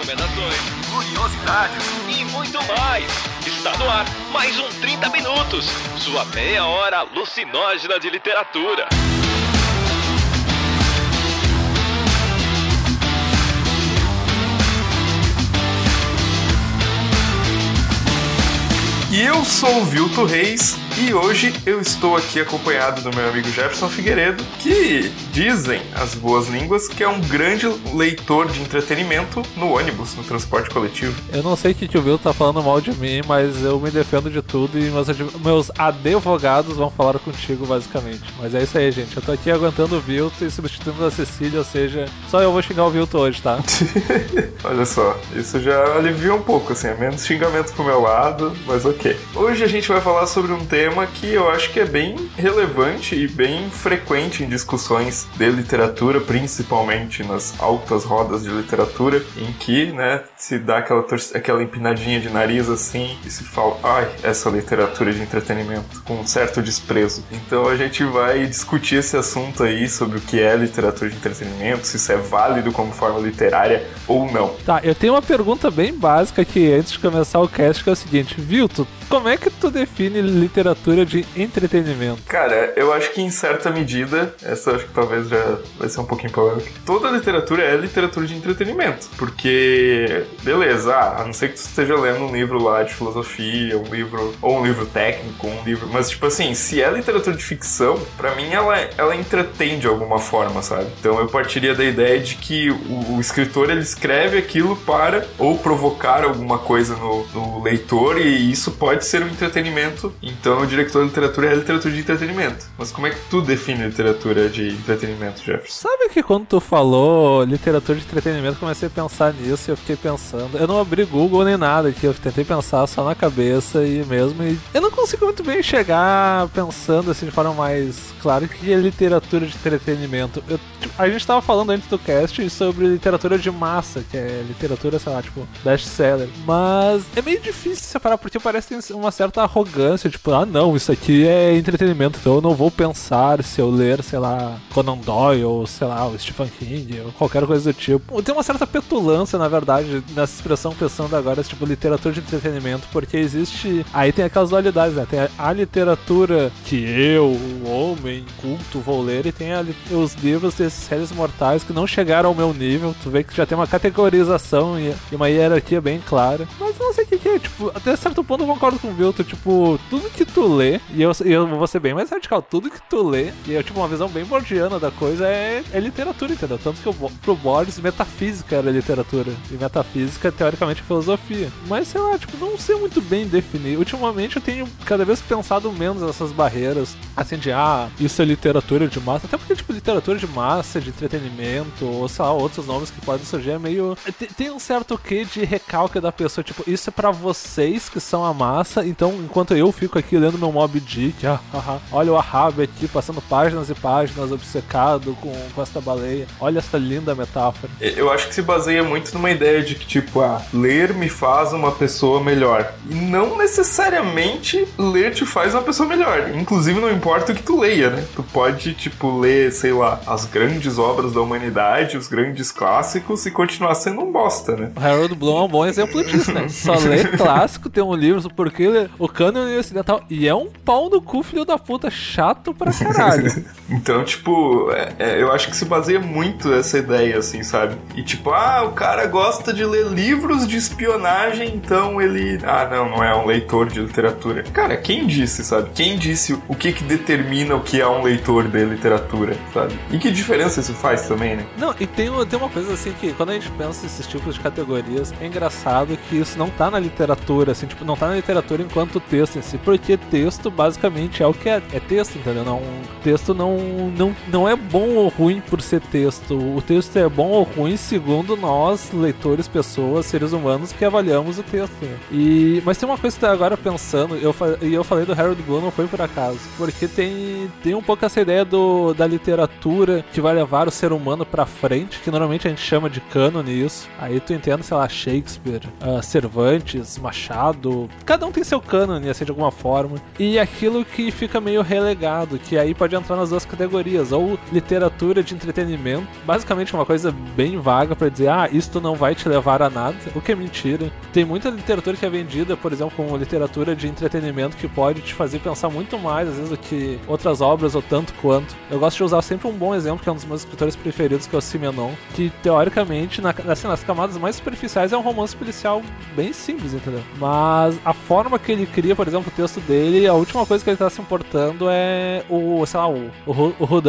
recomendações, curiosidades e muito mais. Está no ar mais um 30 Minutos, sua meia hora alucinógena de literatura. E eu sou o Vilto Reis e hoje eu estou aqui acompanhado do meu amigo Jefferson Figueiredo, que dizem as boas línguas que é um grande leitor de entretenimento no ônibus, no transporte coletivo. Eu não sei o que, o Vilto tá falando mal de mim, mas eu me defendo de tudo e meus, meus advogados vão falar contigo, basicamente. Mas é isso aí, gente. Eu tô aqui aguentando o Vilto e substituindo a Cecília, ou seja, só eu vou xingar o Vilto hoje, tá? Olha só, isso já alivia um pouco, assim, é menos xingamento pro meu lado, mas ok. Hoje a gente vai falar sobre um tema que eu acho que é bem relevante e bem frequente em discussões de literatura, principalmente nas altas rodas de literatura, em que, né, se dá aquela, aquela empinadinha de nariz assim e se fala, ai, essa literatura de entretenimento, com um certo desprezo. Então a gente vai discutir esse assunto aí sobre o que é literatura de entretenimento, se isso é válido como forma literária ou não. Tá, eu tenho uma pergunta bem básica aqui antes de começar o cast, que é o seguinte, viu, como é que tu define literatura de entretenimento? Cara, eu acho que em certa medida, essa acho que talvez já vai ser um pouquinho polêmica. Toda literatura é literatura de entretenimento. Porque, beleza, ah, a não ser que tu esteja lendo um livro lá de filosofia, um livro, ou um livro técnico, um livro. Mas, tipo assim, se é literatura de ficção, para mim ela, ela entretém de alguma forma, sabe? Então eu partiria da ideia de que o, o escritor ele escreve aquilo para ou provocar alguma coisa no, no leitor, e isso pode ser um entretenimento, então o diretor de literatura é literatura de entretenimento. Mas como é que tu define literatura de entretenimento, Jefferson? Sabe que quando tu falou literatura de entretenimento, comecei a pensar nisso e eu fiquei pensando. Eu não abri Google nem nada aqui, eu tentei pensar só na cabeça e mesmo. E eu não consigo muito bem chegar pensando assim de forma mais clara que é literatura de entretenimento. Eu, tipo, a gente tava falando antes do cast sobre literatura de massa, que é literatura, sei lá, tipo, best-seller. Mas é meio difícil separar, porque parece que tem uma certa arrogância, tipo, ah não, isso aqui é entretenimento, então eu não vou pensar se eu ler, sei lá, Conan Doyle, ou sei lá, o Stephen King, ou qualquer coisa do tipo. Tem uma certa petulância, na verdade, nessa expressão pensando agora, tipo, literatura de entretenimento, porque existe. Aí tem aquelas dualidades, né? Tem a literatura que eu, o homem culto, vou ler, e tem os livros desses réis mortais que não chegaram ao meu nível. Tu vê que já tem uma categorização e, e uma hierarquia bem clara. Mas não sei o que, que é, tipo, até certo ponto eu concordo com Vilto, tipo, tudo que tu lê, e eu, eu vou ser bem mais radical, tudo que tu lê, e eu, tipo, uma visão bem borgiana da coisa é, é literatura, entendeu? Tanto que eu, pro Borges, metafísica era literatura, e metafísica, teoricamente, é filosofia. Mas, sei lá, tipo, não sei muito bem definir. Ultimamente eu tenho cada vez pensado menos nessas barreiras, assim, de, ah, isso é literatura de massa, até porque, tipo, literatura de massa, de entretenimento, ou, sei lá, outros nomes que podem surgir, é meio... Tem, tem um certo quê de recalque da pessoa, tipo, isso é para vocês que são a massa, massa, então enquanto eu fico aqui lendo meu Mob Dick, ah, ah, ah, olha o Ahab aqui passando páginas e páginas obcecado com, com esta baleia, olha essa linda metáfora. Eu acho que se baseia muito numa ideia de que, tipo, ah, ler me faz uma pessoa melhor. E não necessariamente ler te faz uma pessoa melhor. Inclusive, não importa o que tu leia, né? Tu pode, tipo, ler, sei lá, as grandes obras da humanidade, os grandes clássicos e continuar sendo um bosta, né? O Harold Bloom é um bom exemplo disso, né? Só lê clássico, tem um livro porque porque o canon ocidental. E é um pau no cu, filho da puta, chato pra caralho. então, tipo, é, é, eu acho que se baseia muito essa ideia, assim, sabe? E tipo, ah, o cara gosta de ler livros de espionagem, então ele. Ah, não, não é um leitor de literatura. Cara, quem disse, sabe? Quem disse o que que determina o que é um leitor de literatura, sabe? E que diferença isso faz também, né? Não, e tem, tem uma coisa assim que quando a gente pensa nesses tipos de categorias, é engraçado que isso não tá na literatura, assim, tipo, não tá na literatura literatura enquanto texto em si, porque texto basicamente é o que é, é texto, entendeu? Não, texto não, não, não é bom ou ruim por ser texto. O texto é bom ou ruim segundo nós, leitores, pessoas, seres humanos que avaliamos o texto. E, mas tem uma coisa que tá agora pensando, eu, e eu falei do Harold Bloom, não foi por acaso, porque tem, tem um pouco essa ideia do, da literatura que vai levar o ser humano pra frente, que normalmente a gente chama de cânone isso. Aí tu entende, sei lá, Shakespeare, uh, Cervantes, Machado, cada um tem seu cânone, assim, de alguma forma. E aquilo que fica meio relegado, que aí pode entrar nas duas categorias, ou literatura de entretenimento, basicamente uma coisa bem vaga para dizer, ah, isto não vai te levar a nada, o que é mentira. Tem muita literatura que é vendida, por exemplo, como literatura de entretenimento que pode te fazer pensar muito mais, às vezes, do que outras obras ou tanto quanto. Eu gosto de usar sempre um bom exemplo, que é um dos meus escritores preferidos, que é o Simenon, que teoricamente, na, assim, nas camadas mais superficiais, é um romance policial bem simples, entendeu? Mas a forma que ele cria, por exemplo, o texto dele, a última coisa que ele tá se importando é o, sei lá, o, o, o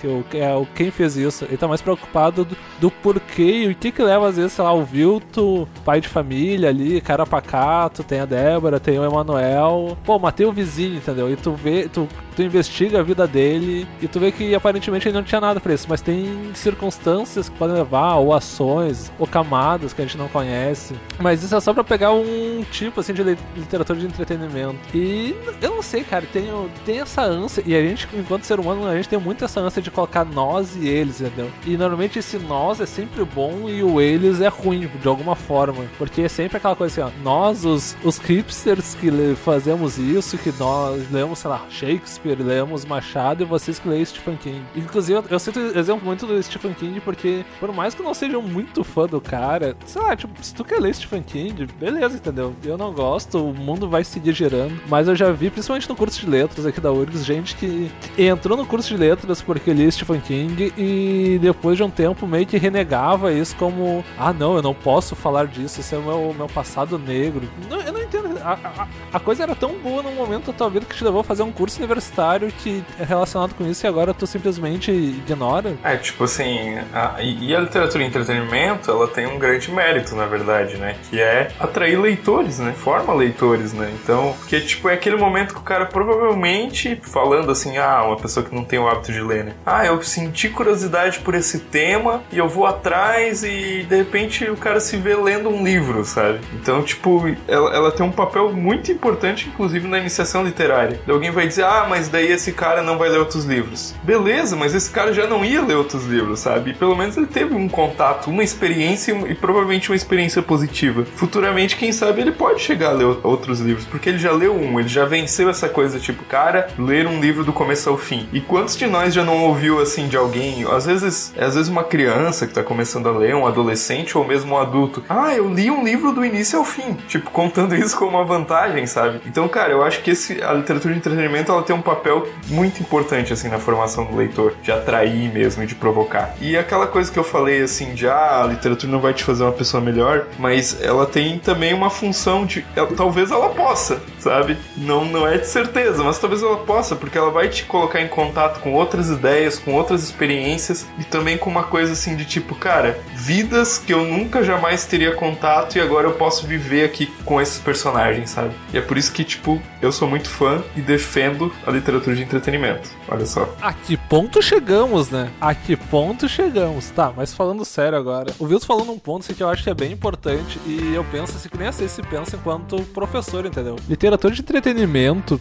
que, o, que é o quem fez isso. Ele tá mais preocupado do, do porquê e o que que leva, às vezes, sei lá, o Vilto, pai de família ali, cara pacato, tem a Débora, tem o Emanuel. Pô, matei o vizinho, entendeu? E tu vê, tu tu investiga a vida dele e tu vê que aparentemente ele não tinha nada pra isso, mas tem circunstâncias que podem levar, ou ações, ou camadas que a gente não conhece. Mas isso é só pra pegar um tipo assim de literatura de entretenimento. E eu não sei, cara, tem, tem essa ânsia, e a gente, enquanto ser humano, a gente tem muito essa ânsia de colocar nós e eles, entendeu? E normalmente esse nós é sempre bom e o eles é ruim, de alguma forma. Porque é sempre aquela coisa assim, ó, nós, os, os hipsters que fazemos isso, que nós lemos, sei lá, Shakespeare Shakespeare, lemos Machado e vocês que leem Stephen King. Inclusive, eu cito exemplo muito do Stephen King porque, por mais que eu não seja muito fã do cara, sei lá, tipo, se tu quer ler Stephen King, beleza, entendeu? Eu não gosto, o mundo vai seguir girando. Mas eu já vi, principalmente no curso de letras aqui da URGS, gente que entrou no curso de letras porque lia Stephen King e depois de um tempo meio que renegava isso como: ah, não, eu não posso falar disso, isso é o meu, meu passado negro. Não, eu não entendo. A, a, coisa era tão boa no momento da tua vida que te levou a fazer um curso universitário que é relacionado com isso e agora tu simplesmente ignora. É, tipo assim, a, e a literatura e entretenimento, ela tem um grande mérito, na verdade, né? Que é atrair leitores, né? Forma leitores, né? Então, porque, tipo, é aquele momento que o cara provavelmente, falando assim, ah, uma pessoa que não tem o hábito de ler, né? Ah, eu senti curiosidade por esse tema e eu vou atrás e, de repente, o cara se vê lendo um livro, sabe? Então, tipo, ela, ela tem um papel muito importante, inclusive, na iniciação literária. Alguém vai dizer, ah, mas daí esse cara não vai ler outros livros. Beleza, mas esse cara já não ia ler outros livros, sabe? E pelo menos ele teve um contato, uma experiência e provavelmente uma experiência positiva. Futuramente, quem sabe, ele pode chegar a ler outros livros, porque ele já leu um, ele já venceu essa coisa, tipo, cara, ler um livro do começo ao fim. E quantos de nós já não ouviu assim de alguém, às vezes, às vezes uma criança que tá começando a ler, um adolescente ou mesmo um adulto. Ah, eu li um livro do início ao fim, tipo, contando isso como uma vantagem, sabe? Então, cara, eu acho que esse, a literatura de entretenimento ela tem um papel muito importante assim na formação do leitor, de atrair mesmo de provocar. E aquela coisa que eu falei assim, de ah, a literatura não vai te fazer uma pessoa melhor, mas ela tem também uma função de ela, talvez ela possa, sabe? Não não é de certeza, mas talvez ela possa, porque ela vai te colocar em contato com outras ideias, com outras experiências e também com uma coisa assim de tipo, cara, vidas que eu nunca jamais teria contato e agora eu posso viver aqui com esses personagens, sabe? E é por isso que tipo, eu sou muito fã e defendo a literatura de entretenimento. Olha só. A que ponto chegamos, né? A que ponto chegamos? Tá, mas falando sério agora. O Vilso falou num ponto assim, que eu acho que é bem importante e eu penso assim que nem assim se pensa enquanto professor, entendeu? Literatura de entretenimento,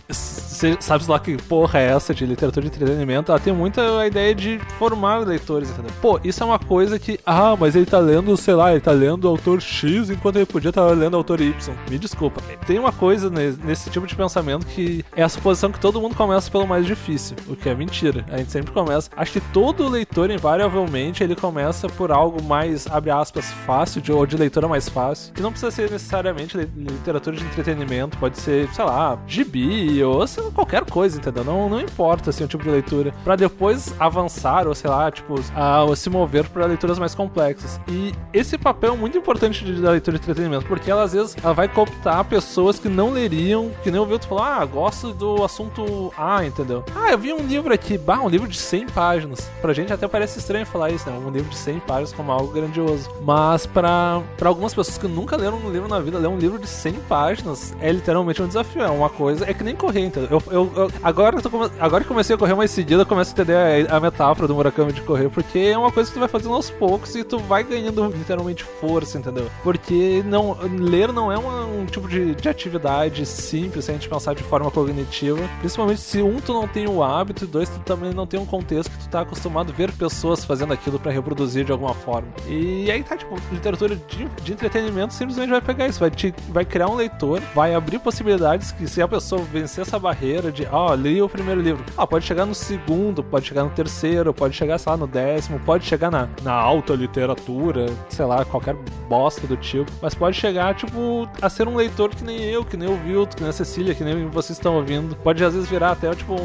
sabe lá que porra é essa de literatura de entretenimento? Ela tem muita a ideia de formar leitores, entendeu? Pô, isso é uma coisa que, ah, mas ele tá lendo, sei lá, ele tá lendo autor X enquanto ele podia estar lendo autor Y. Me desculpa. Tem uma coisa nesse tipo de pensamento que é a suposição que todo mundo começa pelo mais difícil, o que é mentira. A gente sempre começa. Acho que todo leitor, invariavelmente, ele começa por algo mais, abre aspas, fácil, de, ou de leitura mais fácil, que não precisa ser necessariamente literatura de entretenimento, pode ser, sei lá, gibi, ou lá, qualquer coisa, entendeu? Não, não importa, assim, o tipo de leitura. para depois avançar, ou sei lá, tipo, a, se mover para leituras mais complexas. E esse papel é muito importante da leitura de entretenimento, porque ela, às vezes, ela vai cooptar pessoas que não leriam, que nem o Vilto falou, ah, gosto do assunto A, entendeu? Ah, eu vi um livro aqui, bah, um livro de 100 páginas. Pra gente até parece estranho falar isso, né? Um livro de 100 páginas como algo grandioso. Mas pra algumas pessoas que nunca leram um livro na vida, ler um livro de 100 páginas é literalmente um desafio. É uma coisa, é que nem correr, entendeu? Eu, eu, eu agora, eu agora que comecei a correr mais seguida, eu começo a entender a, a metáfora do Murakami de correr, porque é uma coisa que tu vai fazendo aos poucos e tu vai ganhando literalmente força, entendeu? Porque não, ler não é uma, um tipo de, de atividade simples, se a gente pensar de forma cognitiva. Principalmente se um, tu não tem o hábito, e dois, tu também não tem um contexto que tu tá acostumado a ver pessoas fazendo aquilo para reproduzir de alguma forma. E aí tá, tipo, literatura de, de entretenimento simplesmente vai pegar isso, vai, te, vai criar um leitor, vai abrir possibilidades que se a pessoa vencer essa barreira de, ó, oh, li o primeiro livro, ah, pode chegar no segundo, pode chegar no terceiro, pode chegar, sei lá, no décimo, pode chegar na, na alta literatura, sei lá, qualquer bosta do tipo, mas pode chegar, tipo, a ser um leitor que nem eu, que nem o Vilto, que nem a Cecília, que nem vocês estão ouvindo. Pode às vezes virar até, tipo,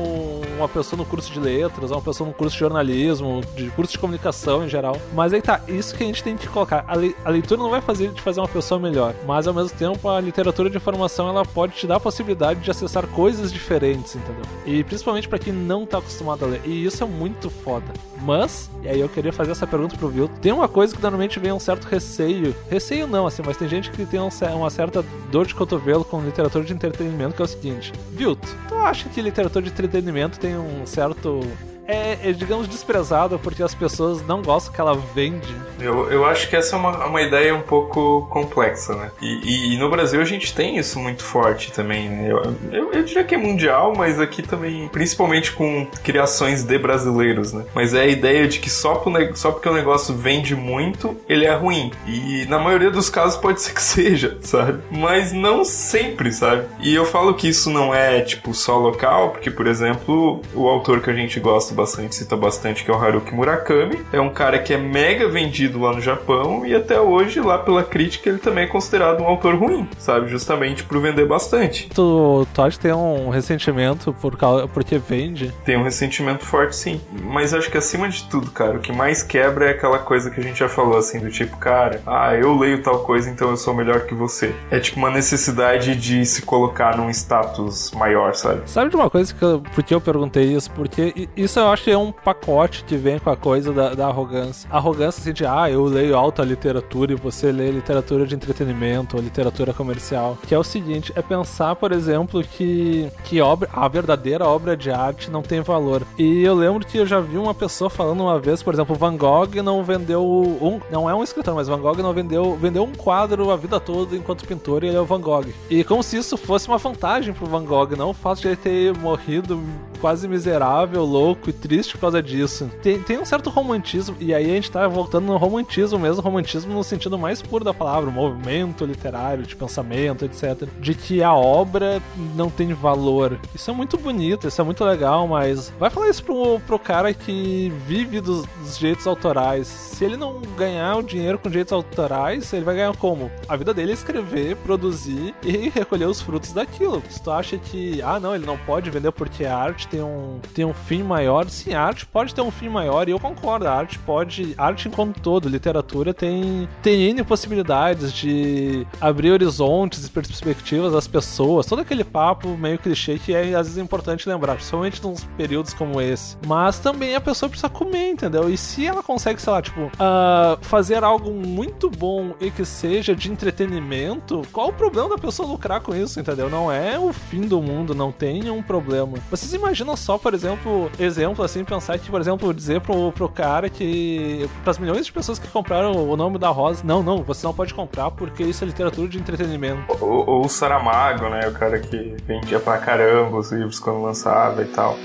uma pessoa no curso de letras, uma pessoa no curso de jornalismo, de curso de comunicação em geral. Mas aí tá, isso que a gente tem que colocar. A, le a leitura não vai fazer de fazer uma pessoa melhor, mas ao mesmo tempo a literatura de informação ela pode te dar a possibilidade de acessar coisas diferentes, entendeu? E principalmente para quem não tá acostumado a ler. E isso é muito foda. Mas, e aí eu queria fazer essa pergunta pro Vilto. Tem uma coisa que normalmente vem um certo receio. Receio não, assim, mas tem gente que tem um, uma certa dor de cotovelo com literatura de entretenimento, que é o seguinte. Vilto, tu acha que literatura de entretenimento tem um certo é, é, digamos, desprezada porque as pessoas não gostam que ela vende. Eu, eu acho que essa é uma, uma ideia um pouco complexa, né? E, e, e no Brasil a gente tem isso muito forte também, né? Eu, eu, eu, diria que é mundial, mas aqui também, principalmente com criações de brasileiros, né? Mas é a ideia de que só, pro, só porque o negócio vende muito, ele é ruim. E na maioria dos casos pode ser que seja, sabe? Mas não sempre, sabe? E eu falo que isso não é, tipo, só local, porque, por exemplo, o autor que a gente gosta bastante, cita bastante, que é o Haruki Murakami. É um cara que é mega vendido lá no Japão e até hoje, lá pela crítica, ele também é considerado um autor ruim, sabe? Justamente por vender bastante. Tu, tu acha que tem um ressentimento por causa, porque vende? Tem um ressentimento forte, sim. Mas acho que acima de tudo, cara, o que mais quebra é aquela coisa que a gente já falou, assim, do tipo, cara, ah, eu leio tal coisa, então eu sou melhor que você. É tipo uma necessidade de se colocar num status maior, sabe? Sabe de uma coisa que eu, porque eu perguntei isso? Porque isso é eu acho que é um pacote que vem com a coisa da, da arrogância. arrogância assim de, ah, eu leio alta literatura e você lê literatura de entretenimento ou literatura comercial. Que é o seguinte, é pensar, por exemplo, que, que obra, a verdadeira obra de arte não tem valor. E eu lembro que eu já vi uma pessoa falando uma vez, por exemplo, Van Gogh não vendeu um, não é um escritor, mas Van Gogh não vendeu, vendeu um quadro a vida toda enquanto pintor e ele é o Van Gogh. E como se isso fosse uma vantagem pro Van Gogh, não o fato de ele ter morrido quase miserável, louco e triste por causa disso. Tem, tem um certo romantismo, e aí a gente tá voltando no romantismo mesmo, romantismo no sentido mais puro da palavra, movimento literário, de pensamento, etc. De que a obra não tem valor. Isso é muito bonito, isso é muito legal, mas vai falar isso pro, pro cara que vive dos, dos direitos autorais. Se ele não ganhar o dinheiro com direitos autorais, ele vai ganhar como? A vida dele é escrever, produzir e recolher os frutos daquilo. Se tu acha que, ah, não, ele não pode vender porque a arte tem um, tem um fim maior, sim, a arte pode ter um fim maior e eu concordo. A arte pode. Arte enquanto todo, literatura tem, tem N possibilidades de abrir horizontes e perspectivas às pessoas. Todo aquele papo meio clichê que é às vezes importante lembrar, principalmente nos períodos como esse. Mas também a pessoa precisa comer, entendeu? E se ela consegue, sei lá, tipo, uh, fazer algo muito bom e que seja de entretenimento, qual o problema da pessoa lucrar com isso, entendeu? Não é o fim do mundo, não tem um problema. Vocês imaginam só, por exemplo, exemplo assim, pensar que, por exemplo, dizer pro, pro cara que. para as milhões de pessoas que compraram o nome da Rosa, não, não, você não pode comprar porque isso é literatura de entretenimento. Ou, ou o Saramago, né? O cara que vendia pra caramba os livros quando lançava e tal.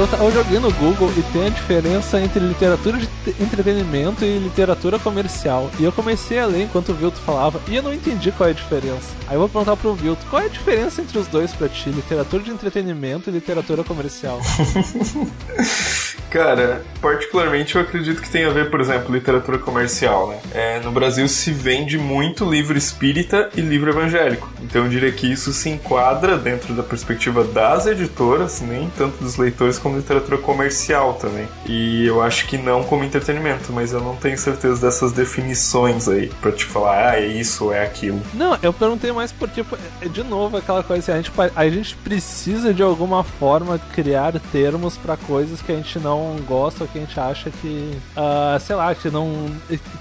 Eu, eu joguei no Google e tem a diferença entre literatura de entretenimento e literatura comercial. E eu comecei a ler enquanto o Vilto falava e eu não entendi qual é a diferença. Aí eu vou perguntar pro Vilto, qual é a diferença entre os dois pra ti, literatura de entretenimento e literatura comercial? Cara, particularmente eu acredito que tem a ver, por exemplo, literatura comercial, né? É, no Brasil se vende muito livro espírita e livro evangélico. Então eu diria que isso se enquadra dentro da perspectiva das editoras, nem tanto dos leitores como literatura comercial também. E eu acho que não como entretenimento, mas eu não tenho certeza dessas definições aí para te falar, ah, é isso é aquilo. Não, eu perguntei mais porque, de novo, aquela coisa assim, a gente, a gente precisa de alguma forma criar termos para coisas que a gente não não gosta ou que a gente acha que, uh, sei lá, que não.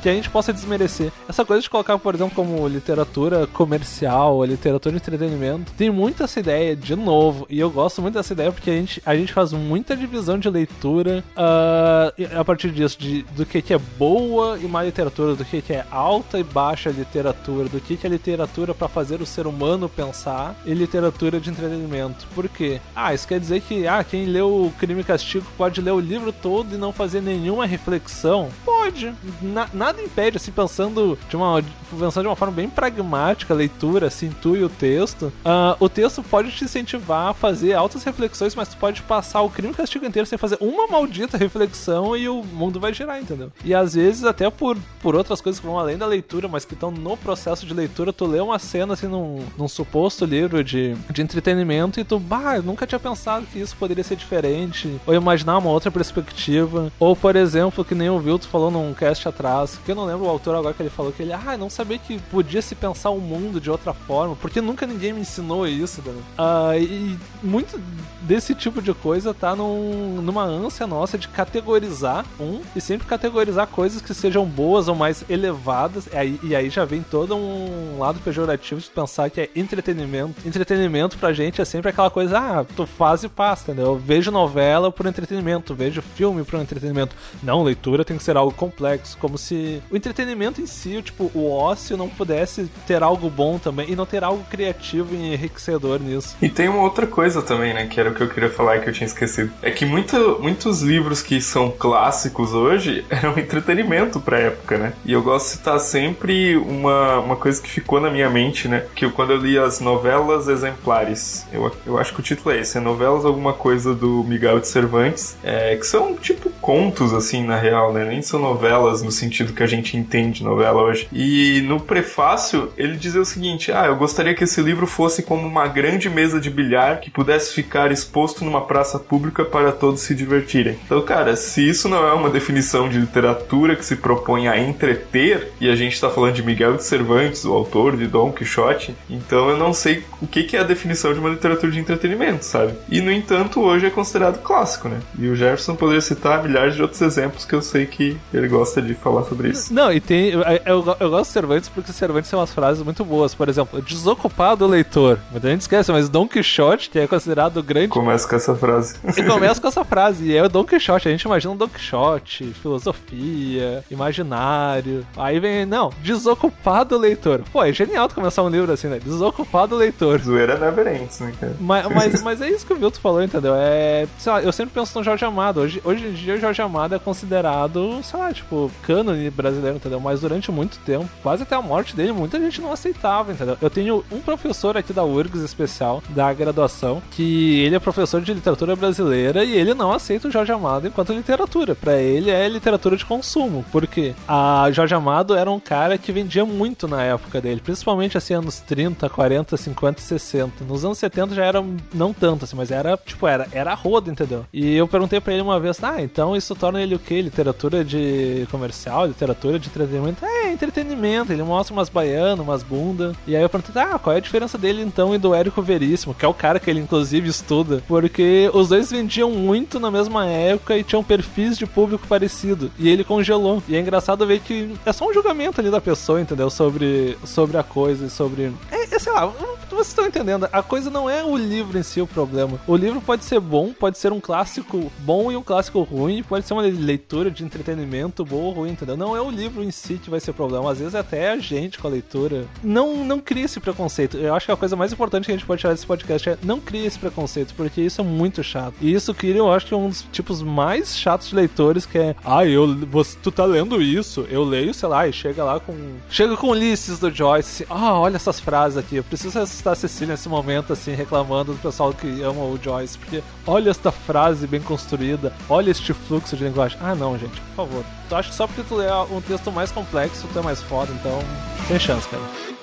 que a gente possa desmerecer. Essa coisa de colocar, por exemplo, como literatura comercial, literatura de entretenimento, tem muito essa ideia, de novo, e eu gosto muito dessa ideia porque a gente, a gente faz muita divisão de leitura uh, a partir disso, de, do que, que é boa e má literatura, do que, que é alta e baixa literatura, do que, que é literatura para fazer o ser humano pensar e literatura de entretenimento. Por quê? Ah, isso quer dizer que ah, quem leu Crime e Castigo pode ler o livro todo e não fazer nenhuma reflexão? Pode. Na, nada impede, assim, pensando de uma, pensando de uma forma bem pragmática, a leitura, assim, tu e o texto, uh, o texto pode te incentivar a fazer altas reflexões, mas tu pode passar o crime e castigo inteiro sem fazer uma maldita reflexão e o mundo vai girar, entendeu? E às vezes, até por, por outras coisas que vão além da leitura, mas que estão no processo de leitura, tu lê uma cena, assim, num, num suposto livro de, de entretenimento e tu, bah, eu nunca tinha pensado que isso poderia ser diferente, ou imaginar uma outra perspectiva, ou, por exemplo, que nem o Vilto falou num cast atrás, que eu não lembro o autor agora que ele falou que ele, ah, não sabia que podia se pensar o mundo de outra forma, porque nunca ninguém me ensinou isso, né? E muito desse tipo de coisa tá num, numa ânsia nossa de categorizar um e sempre categorizar coisas que sejam boas ou mais elevadas. E aí, e aí já vem todo um lado pejorativo de pensar que é entretenimento. Entretenimento pra gente é sempre aquela coisa, ah, tu faz e passa, entendeu? Eu vejo novela por entretenimento, vejo filme por entretenimento. Não, leitura tem que ser algo complexo, como se o entretenimento em si, tipo, o ócio não pudesse ter algo bom também e não ter algo criativo e enriquecedor nisso. E tem uma outra coisa também, né, que era o que eu queria falar e que eu tinha esquecido. É que muito, muitos livros que são clássicos hoje eram entretenimento pra época, né? E eu gosto de citar sempre uma, uma coisa que ficou na minha mente, né? Que eu, quando eu li as novelas exemplares, eu, eu acho que o título é esse, é Novelas Alguma Coisa do Miguel de Cervantes, é, que são tipo contos, assim, na real, né? Nem são novelas no sentido que a gente entende novela hoje. E no prefácio, ele dizia o seguinte: Ah, eu gostaria que esse livro fosse como uma grande mesa de bilhar que pudesse ficar exposto numa praça pública para todos se divertirem. Então, cara, se isso não é uma definição de literatura que se propõe a entreter, e a gente está falando de Miguel de Cervantes, o autor de Dom Quixote, então eu não sei o que é a definição de uma literatura de entretenimento, sabe? E, no entanto, hoje é considerado clássico, né? E o Jefferson poderia citar milhares de outros exemplos que eu sei que ele gosta de falar sobre isso. Não, e tem. Eu, eu, eu gosto de Cervantes porque Cervantes tem umas frases muito boas. Por exemplo, desocupado leitor. Muita gente esquece, mas Dom Quixote, que é considerado o grande. Começa com essa frase. E começa com essa frase. E é o Dom Quixote. A gente imagina um Dom Quixote, filosofia, imaginário. Aí vem, não, desocupado leitor. Pô, é genial começar um livro assim, né? Desocupado leitor. Zoeira never ends, né, cara? Mas, mas, mas é isso que o Vilto falou, entendeu? É. Sei lá, eu sempre penso no Jorge Amado. Hoje, hoje em dia, o Jorge Amado é considerado, sei lá, tipo, cânone brasileiro, entendeu? Mas durante muito tempo, quase até a morte dele, muita gente não aceitava, entendeu? Eu tenho um professor aqui da URGS especial, da graduação, que ele é professor de literatura brasileira e ele não aceita o Jorge Amado enquanto literatura. Para ele é literatura de consumo, porque a Jorge Amado era um cara que vendia muito na época dele, principalmente assim anos 30, 40, 50 e 60. Nos anos 70 já era não tanto assim, mas era tipo era era roda, entendeu? E eu perguntei para ele uma vez: "Ah, então isso torna ele o quê? Literatura de comercial, literatura de entretenimento?" É, entretenimento. Ele mostra umas baianas, umas bundas. E aí eu perguntei: "Ah, qual é a diferença dele então e do Érico Veríssimo, que é o cara que ele inclusive estuda?" Porque os dois vendiam muito na mesma época e tinham perfis de público parecido. E ele congelou. E é engraçado ver que é só um julgamento ali da pessoa, entendeu? Sobre, sobre a coisa e sobre. É sei lá, vocês estão entendendo. A coisa não é o livro em si o problema. O livro pode ser bom, pode ser um clássico bom e um clássico ruim, pode ser uma leitura de entretenimento boa ou ruim, entendeu? Não é o livro em si que vai ser o problema. Às vezes é até a gente com a leitura. Não, não cria esse preconceito. Eu acho que a coisa mais importante que a gente pode tirar desse podcast é não cria esse preconceito, porque isso é muito chato. E isso cria, eu acho que é um dos tipos mais chatos de leitores, que é, ah, eu, você, tu tá lendo isso, eu leio, sei lá, e chega lá com. Chega com Ulisses do Joyce, ah, olha essas frases aqui, eu preciso assustar a Cecília nesse momento, assim, reclamando do pessoal que ama o Joyce, porque olha esta frase bem construída, olha este fluxo de linguagem. Ah, não, gente, por favor. Tu acha que só porque tu lê um texto mais complexo, tu é mais foda, então, sem chance, cara.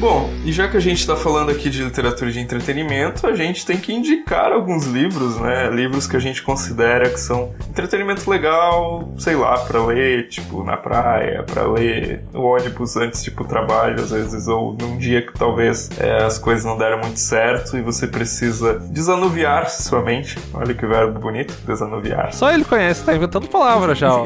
Bom, e já que a gente está falando aqui de literatura de entretenimento, a gente tem que indicar alguns livros, né? Livros que a gente considera que são entretenimento legal, sei lá, para ler, tipo, na praia, para ler no ônibus antes pro trabalho, às vezes, ou num dia que talvez é, as coisas não deram muito certo e você precisa desanuviar sua mente. Olha que verbo bonito, desanuviar. Só ele conhece, tá inventando palavras já, ó.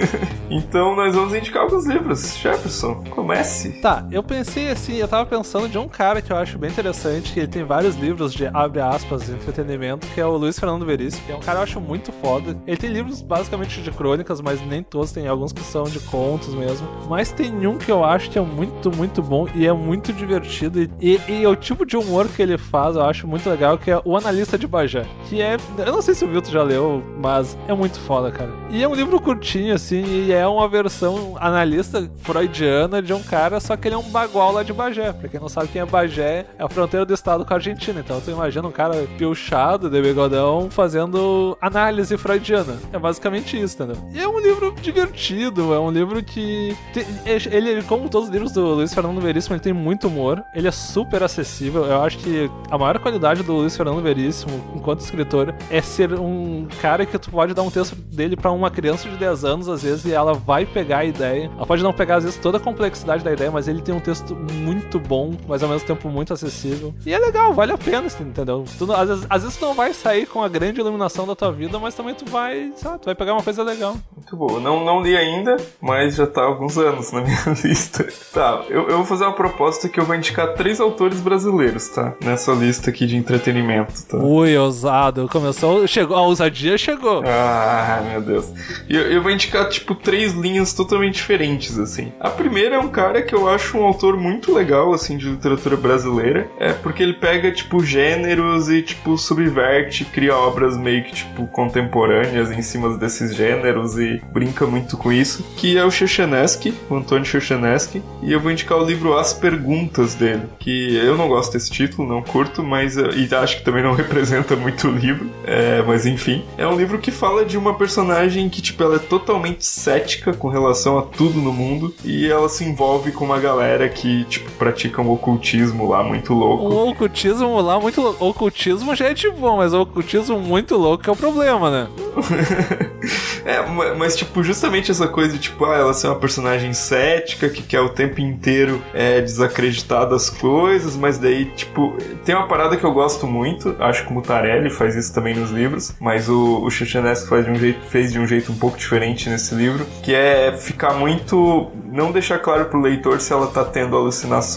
então nós vamos indicar alguns livros. Jefferson, comece. Tá, eu pensei assim, eu tava pensando de um cara que eu acho bem interessante, que ele tem vários livros de, abre aspas, entretenimento, que é o Luiz Fernando Veríssimo, que é um cara que eu acho muito foda. Ele tem livros basicamente de crônicas, mas nem todos, tem alguns que são de contos mesmo. Mas tem um que eu acho que é muito, muito bom e é muito divertido. E, e, e o tipo de humor que ele faz eu acho muito legal, que é o Analista de Bajé. Que é. Eu não sei se o Vilto já leu, mas é muito foda, cara. E é um livro curtinho, assim, e é uma versão analista freudiana de um cara, só que ele é um bagual lá de Bagé. Pra quem não sabe quem é Bagé, é a fronteira do estado com a Argentina. Então tu imagina um cara piochado, de bigodão, fazendo análise freudiana. É basicamente isso, entendeu? E é um livro divertido, é um livro que. Ele, como todos os livros do Luiz Fernando Veríssimo, ele tem muito humor, ele é super acessível. Eu acho que a maior qualidade do Luiz Fernando Veríssimo, enquanto escritor, é ser um cara que tu pode dar um texto dele para uma criança de 10 anos, às vezes, e ela vai pegar a ideia. Ela pode não pegar, às vezes, toda a complexidade da ideia, mas ele tem um texto muito bom, mas ao mesmo tempo muito acessível. E é legal, vale a pena, entendeu? Tu, às, vezes, às vezes tu não vai sair com a grande iluminação da tua vida, mas também tu vai, sabe, tu vai pegar uma coisa legal. Muito boa. Não, não li ainda, mas já tá há alguns anos na minha lista. Tá, eu, eu vou fazer uma proposta que eu vou indicar três autores brasileiros, tá? Nessa lista aqui de entretenimento, tá? Ui, ousado. Começou, chegou, a ousadia chegou. Ah, meu Deus. E eu, eu vou indicar, tipo, três linhas totalmente diferentes, assim. A primeira é um cara que eu acho um autor muito legal, assim, de literatura brasileira. É porque ele pega, tipo, gêneros e, tipo, subverte, cria obras meio que, tipo, contemporâneas em cima desses gêneros e brinca muito com isso. Que é o Chechenesky, o Antônio Chechenesky. E eu vou indicar o livro As Perguntas dele. Que eu não gosto desse título, não curto, mas. E acho que também não representa muito o livro. É, mas enfim. É um livro que fala de uma personagem que, tipo, ela é totalmente cética com relação a tudo no mundo. E ela se envolve com uma galera que, tipo, pratica um ocultismo lá muito louco. O ocultismo lá muito louco. Ocultismo já é de bom, mas o ocultismo muito louco é o problema, né? é, mas, tipo, justamente essa coisa de, tipo, ah, ela ser uma personagem cética que quer o tempo inteiro é, desacreditar das coisas, mas daí, tipo, tem uma parada que eu gosto muito, acho que o Mutarelli faz isso também nos livros, mas o, o Chuchanesco faz de um jeito, fez de um jeito um pouco diferente nesse livro, que é ficar muito. não deixar claro pro leitor se ela tá tendo alucinações,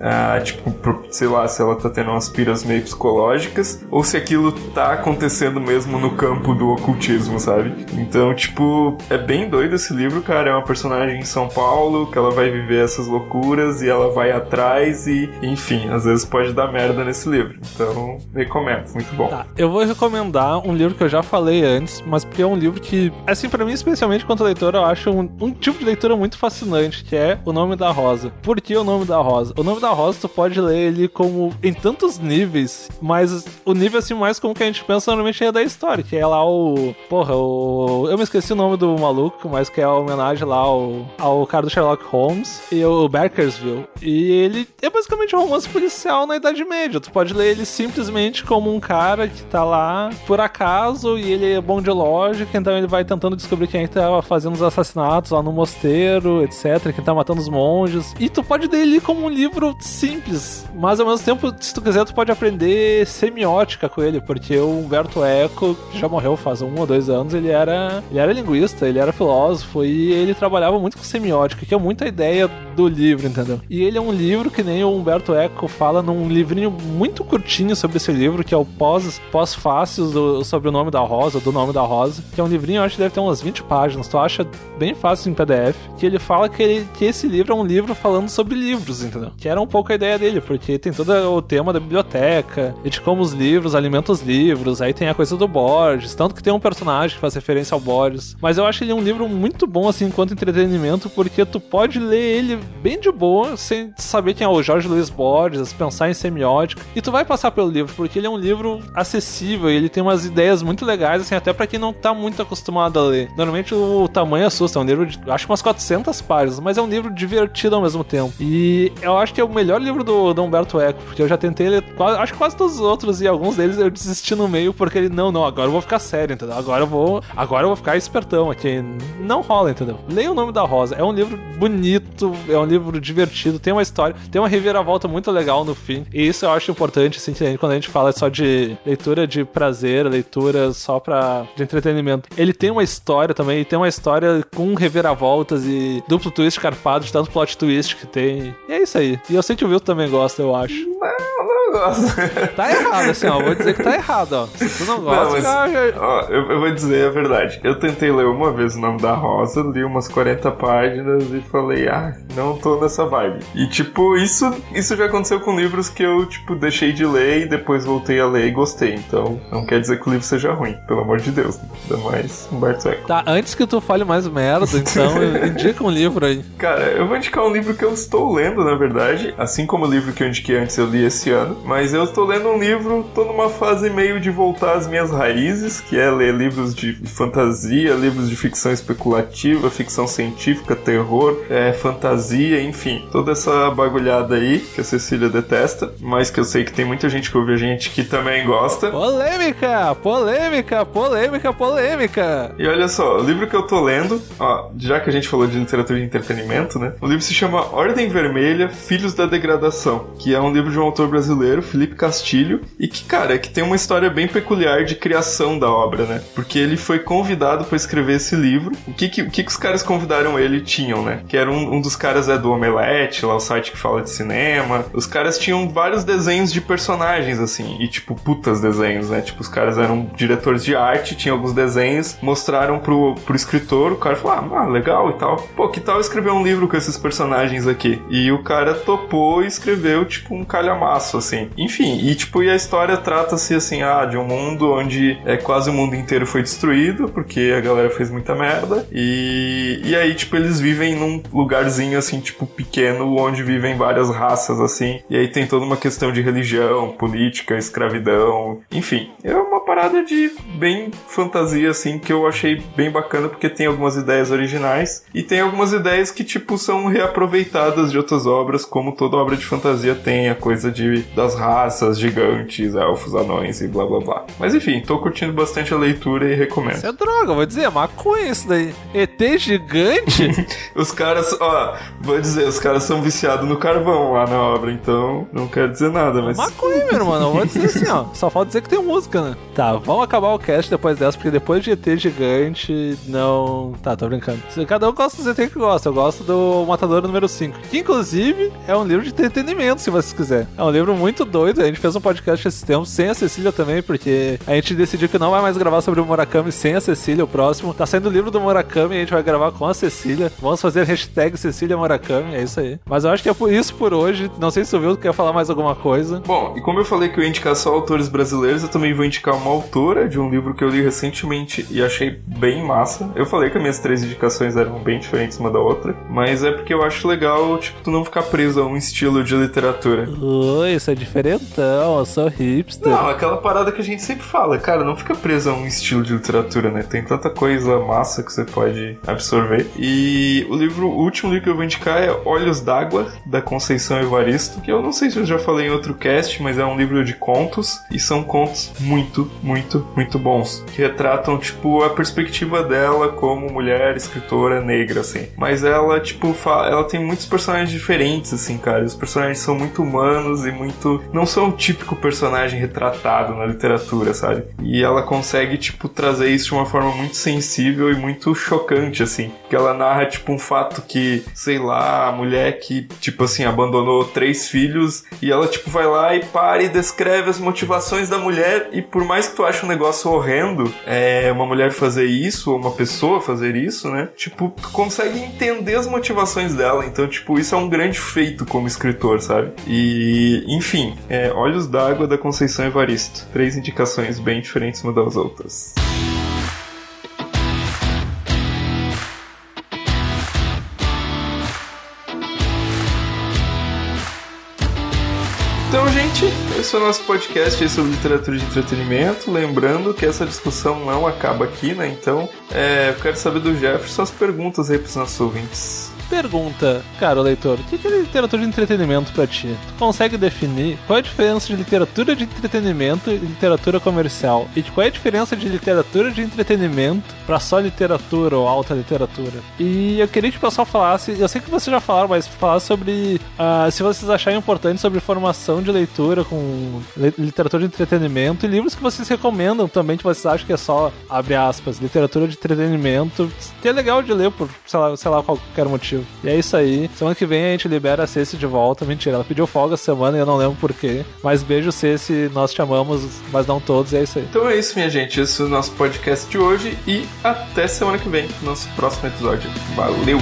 ah, tipo, sei lá, se ela tá tendo umas piras meio psicológicas, ou se aquilo tá acontecendo mesmo no campo do ocultismo, sabe? Então, tipo, é bem doido esse livro, cara. É uma personagem em São Paulo que ela vai viver essas loucuras e ela vai atrás e, enfim, às vezes pode dar merda nesse livro. Então, recomendo, muito bom. Tá, eu vou recomendar um livro que eu já falei antes, mas porque é um livro que, assim, para mim, especialmente quanto leitor, eu acho um, um tipo de leitura muito fascinante, que é O Nome da Rosa. Por que O Nome da Rosa? O Nome da Rosa, tu pode ler ele como em tantos níveis, mas o nível, assim, mais como que a gente pensa normalmente é da história, que é lá o. Porra, o. Eu me esqueci o nome do maluco, mas que é a homenagem lá ao, ao cara do Sherlock Holmes e o Beckersville. E ele é basicamente um romance policial na Idade Média. Tu pode ler ele simplesmente como um cara que tá lá por acaso e ele é bom de lógica, então ele vai tentando descobrir quem é que tá fazendo os assassinatos lá no mosteiro, etc. Quem tá matando os monges. E tu pode ler ele como um livro simples, mas ao mesmo tempo, se tu quiser, tu pode aprender semiótica com ele, porque o Humberto Eco, que já morreu faz um ou dois anos, ele era, ele era linguista, ele era filósofo e ele trabalhava muito com semiótica, que é muita ideia do livro, entendeu? E ele é um livro que nem o Humberto Eco fala num livrinho muito curtinho sobre esse livro, que é o pós, pós-fácios sobre o nome da rosa, do nome da rosa, que é um livrinho, eu acho que deve ter umas 20 páginas, tu acha bem fácil em PDF, que ele fala que, ele, que esse livro é um livro falando sobre livros, entendeu? Que era um pouco a ideia dele, porque tem todo o tema da biblioteca, e de como os livros alimentam os livros, aí tem a coisa do Borges, tanto que tem um personagem que faz referência ao Borges. Mas eu acho ele um livro muito bom, assim, enquanto entretenimento, porque tu pode ler ele bem de boa, sem saber quem é o Jorge Luiz Borges, pensar em semiótica, e tu vai passar pelo livro, porque ele é um livro acessível, ele tem umas ideias muito legais, assim, até para quem não tá muito acostumado a ler. Normalmente o tamanho assusta, é um livro de, acho umas 400 páginas, mas é um livro divertido ao mesmo tempo. E eu acho que é o melhor livro do, do Humberto Eco, porque eu já tentei ler, acho que quase todos os outros, e alguns deles eu desisti no meio, porque ele, não, não, agora eu vou ficar sério, entendeu? Agora eu vou, agora eu vou ficar espertão aqui. Não rola, entendeu? Leia o nome da Rosa, é um livro bonito, é um livro divertido, tem uma história, tem uma reviravolta muito legal no fim, e isso eu acho importante, assim, quando a gente fala só de leitura de prazer, leitura só pra, de entretenimento. Ele tem uma história também, tem uma história com reviravoltas e duplo twist carpado, de tanto plot twist que tem. E é isso aí. E eu sei que o Vilto também gosta, eu acho. Não, não gosto. Tá errado, assim, ó. Vou dizer que tá errado, ó. Se tu não gosta, Não, mas, cara, ó, eu, eu vou dizer a verdade. Eu tentei ler uma vez o nome da Rosa, li umas 40 páginas e falei, ah, não tô nessa vibe. E, tipo, isso, isso já aconteceu com livros que eu, tipo, deixei de ler e depois voltei a ler e gostei. Então, não quer dizer que o livro seja ruim, pelo amor de Deus. Ainda mais Humberto Eco. Tá, antes que tu fale mais merda, então indica um livro aí. Cara, eu vou indicar um livro que eu estou lendo, na verdade, assim como o livro que eu indiquei antes eu li esse ano, mas eu estou lendo um livro, tô numa fase meio de voltar às minhas raízes, que é ler livros de fantasia, livros de ficção especulativa, ficção científica, terror, é, fantasia, enfim, toda essa bagulhada aí que a Cecília detesta, mas que eu sei que tem muita gente que ouve a gente que também gosta. Polêmica! Polêmica! Polêmica! Polêmica! E olha só, o livro que eu tô lendo, ó, já que a gente falou de literatura de entretenimento, né? O livro se chama Ordem Vermelha, Filhos da Degradação, que é um livro de um autor brasileiro, Felipe Castilho, e que, cara, é que tem uma história bem peculiar de criação da obra, né? Porque ele foi convidado para escrever esse livro. O que que, o que que os caras convidaram ele tinham, né? Que era um, um dos caras é do Omelete, lá o site que fala de cinema. Os caras tinham vários desenhos de personagens, assim, e tipo, putas desenhos, né? Tipo, os caras eram diretores de arte, tinham alguns desenhos, mostraram pro, pro escritor, o cara falou, ah, legal e tal. Pô, que tal escrever um livro com esses personagens aqui? E o cara topou e escreveu, tipo, um calhamaço, assim. Enfim, e tipo, e a história trata-se, assim, ah, de um mundo onde é, quase o mundo inteiro foi destruído, porque a galera fez muita merda. E, e aí, tipo, eles vivem num lugarzinho, assim, tipo, pequeno, onde vivem várias raças, assim. E aí tem toda uma questão de religião, política, escravidão, enfim. É uma parada de bem fantasia, assim, que eu achei bem bacana, porque tem algumas ideias originais e tem algumas ideias que, tipo, são reaproveitadas de outras obras, como toda obra de fantasia tem, a coisa de das raças, gigantes, elfos, anões e blá blá blá. Mas enfim, tô curtindo bastante a leitura e recomendo. Isso é droga, vou dizer, é maconha isso daí. ET gigante? Os caras, ó, vou dizer, os caras são viciados no carvão lá na obra, então não quer dizer nada, mas. maconha, meu irmão, vou dizer assim, ó. Só falta dizer que tem música, né? Tá, vamos acabar o cast depois dessa, porque depois de ET gigante, não. Tá, tô brincando. Cada um gosta do ET que gosta. Eu gosto do Matador número 5, que inclusive é um livro de entretenimento, se vocês quiserem. É um livro muito doido. A gente fez um podcast esses tempos sem a Cecília também, porque a gente decidiu que não vai mais gravar sobre o Murakami sem a Cecília. O próximo tá saindo o livro do Murakami e a gente vai gravar com a Cecília. Vamos fazer hashtag Cecília Murakami, é isso aí. Mas eu acho que é por isso por hoje. Não sei se o Vildo quer falar mais alguma coisa. Bom, e como eu falei que eu ia indicar só autores brasileiros, eu também vou indicar uma autora de um livro que eu li recentemente e achei bem massa. Eu falei que as minhas três indicações eram bem diferentes uma da outra, mas é porque eu acho legal, tipo, tu não ficar preso a um estilo de literatura. Oi, isso é diferentão, eu sou hipster. Não, aquela parada que a gente sempre fala, cara, não fica preso a um estilo de literatura, né? Tem tanta coisa massa que você pode absorver. E o livro, o último livro que eu vou indicar é Olhos d'Água, da Conceição Evaristo, que eu não sei se eu já falei em outro cast, mas é um livro de contos, e são contos muito, muito, muito bons, que retratam, tipo, a perspectiva dela como mulher escritora negra, assim. Mas ela, tipo, fa- ela tem muitos personagens diferentes, assim, cara. Os personagens são muito humanos e muito. Não são o típico personagem retratado na literatura, sabe? E ela consegue, tipo, trazer isso de uma forma muito sensível e muito chocante, assim. Que ela narra, tipo, um fato que, sei lá, a mulher que, tipo assim, abandonou três filhos e ela, tipo, vai lá e para e descreve as motivações da mulher. E por mais que tu ache um negócio horrendo, é uma mulher fazer isso, ou uma pessoa fazer isso, né? Tipo, tu consegue entender as motivações dela. Então, tipo, isso é um grande feito como escritor, sabe? E, enfim, é Olhos d'Água da Conceição Evaristo. Três indicações bem diferentes uma das outras. Então, gente, esse é o nosso podcast sobre literatura de entretenimento. Lembrando que essa discussão não acaba aqui, né? Então, é, eu quero saber do Jefferson as perguntas aí pros nossos ouvintes. Pergunta, cara, leitor, o que é literatura de entretenimento para ti? Tu consegue definir qual é a diferença de literatura de entretenimento e literatura comercial? E qual é a diferença de literatura de entretenimento para só literatura ou alta literatura? E eu queria que o pessoal falasse, eu sei que vocês já falaram, mas falar sobre uh, se vocês acharem importante sobre formação de leitura com literatura de entretenimento e livros que vocês recomendam também, que vocês acham que é só, abre aspas, literatura de entretenimento, que é legal de ler por, sei lá, sei lá qualquer motivo. E é isso aí. Semana que vem a gente libera a Ceci de volta. Mentira, ela pediu folga essa semana e eu não lembro porquê. Mas beijo, Ceci. Nós te amamos, mas não todos. E é isso aí. Então é isso, minha gente. Esse é o nosso podcast de hoje. E até semana que vem, nosso próximo episódio. Valeu!